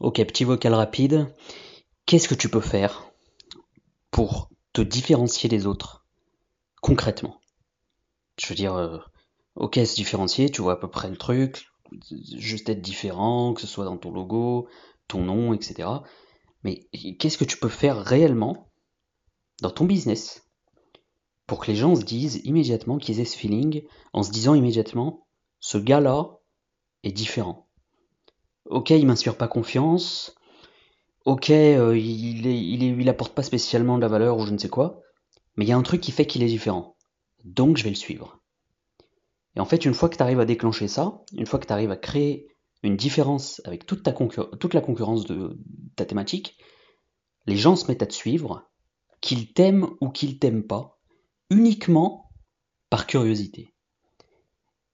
Ok, petit vocal rapide. Qu'est-ce que tu peux faire pour te différencier des autres concrètement? Je veux dire, euh, ok, se différencier, tu vois à peu près le truc, juste être différent, que ce soit dans ton logo, ton nom, etc. Mais qu'est-ce que tu peux faire réellement dans ton business pour que les gens se disent immédiatement qu'ils aient ce feeling en se disant immédiatement ce gars-là est différent? Ok, il m'inspire pas confiance. Ok, euh, il, est, il, apporte pas spécialement de la valeur ou je ne sais quoi. Mais il y a un truc qui fait qu'il est différent. Donc je vais le suivre. Et en fait, une fois que tu arrives à déclencher ça, une fois que tu arrives à créer une différence avec toute, toute la concurrence de ta thématique, les gens se mettent à te suivre, qu'ils t'aiment ou qu'ils t'aiment pas, uniquement par curiosité.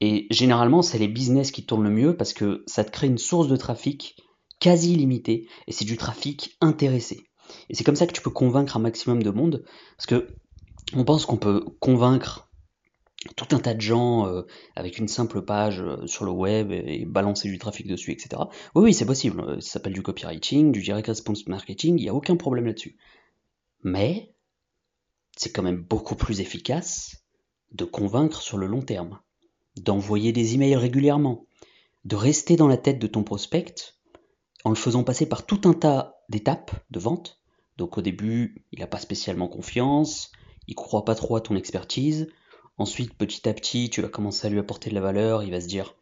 Et généralement, c'est les business qui tournent le mieux parce que ça te crée une source de trafic quasi illimitée et c'est du trafic intéressé. Et c'est comme ça que tu peux convaincre un maximum de monde parce que on pense qu'on peut convaincre tout un tas de gens euh, avec une simple page euh, sur le web et, balancer du trafic dessus, etc. Oui, oui, c'est possible. Euh, ça s'appelle du copywriting, du direct response marketing, il n'y a aucun problème là-dessus. Mais c'est quand même beaucoup plus efficace de convaincre sur le long terme, d'envoyer des emails régulièrement, de rester dans la tête de ton prospect en le faisant passer par tout un tas d'étapes de vente. Donc au début, il n'a pas spécialement confiance, il croit pas trop à ton expertise, Ensuite, petit à petit, tu vas commencer à lui apporter de la valeur, il va se dire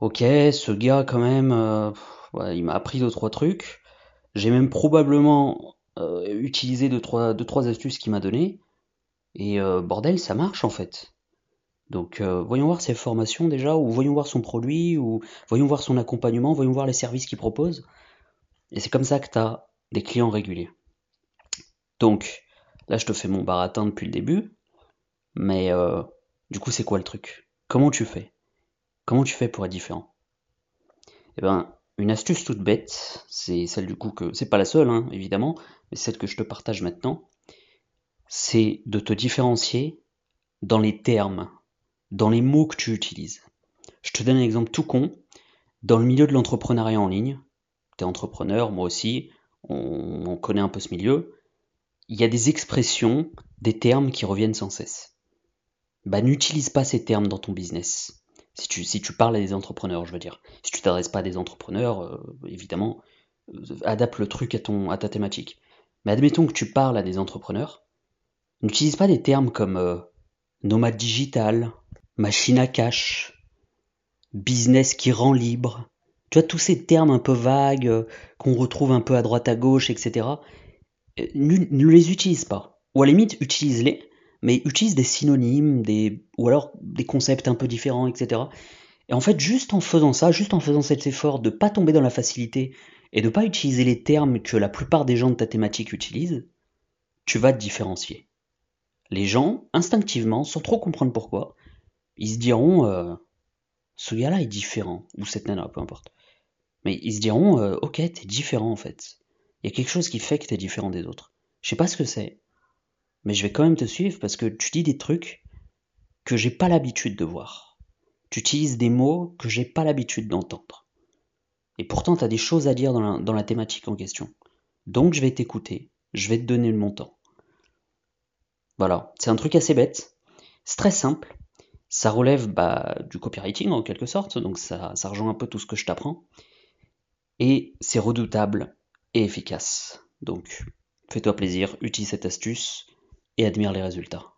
Ok, ce gars, quand même, euh, il m'a appris deux, trois trucs. J'ai même probablement euh, utilisé deux trois, deux, trois astuces qu'il m'a donné. Et euh, bordel, ça marche en fait. Donc voyons voir ses formations déjà, ou voyons voir son produit, ou voyons voir son accompagnement, voyons voir les services qu'il propose. Et c'est comme ça que tu as des clients réguliers. Donc, là je te fais mon baratin depuis le début. Mais euh, du coup, c'est quoi le truc? Comment tu fais? Comment tu fais pour être différent? Eh ben, une astuce toute bête, c'est celle du coup que c'est pas la seule, hein, évidemment, mais celle que je te partage maintenant, c'est de te différencier dans les termes, dans les mots que tu utilises. Je te donne un exemple tout con. Dans le milieu de l'entrepreneuriat en ligne, tu es entrepreneur, moi aussi, on connaît un peu ce milieu, il y a des expressions, des termes qui reviennent sans cesse bah, n'utilise pas ces termes dans ton business. Si tu, si tu parles à des entrepreneurs, je veux dire. Si tu t'adresses pas à des entrepreneurs, euh, évidemment, euh, adapte le truc à, ton, à ta thématique. Mais admettons que tu parles à des entrepreneurs, n'utilise pas des termes comme euh, nomade digital, machine à cash, business qui rend libre. Tu vois, tous ces termes un peu vagues, qu'on retrouve un peu à droite à gauche, etc. Ne les utilise pas. Ou à la limite, utilise-les, mais utilise des synonymes, des, ou alors des concepts un peu différents, etc. Et en fait, juste en faisant ça, juste en faisant cet effort de pas tomber dans la facilité et de pas utiliser les termes que la plupart des gens de ta thématique utilisent, tu vas te différencier. Les gens, instinctivement, sans trop comprendre pourquoi, ils se diront euh, ce gars-là est différent, ou cette nana, peu importe. Mais ils se diront euh, ok, t'es différent en fait. Il y a quelque chose qui fait que t'es différent des autres. Je sais pas ce que c'est, mais je vais quand même te suivre parce que tu dis des trucs que j'ai pas l'habitude de voir. Tu utilises des mots que j'ai pas l'habitude d'entendre. Et pourtant, tu as des choses à dire dans la, dans la thématique en question. Donc, je vais t'écouter, je vais te donner le montant. Voilà, c'est un truc assez bête, c'est très simple, ça relève bah, du copywriting en quelque sorte, donc ça, ça rejoint un peu tout ce que je t'apprends, et c'est redoutable et efficace. Donc, fais-toi plaisir, utilise cette astuce, et admire les résultats.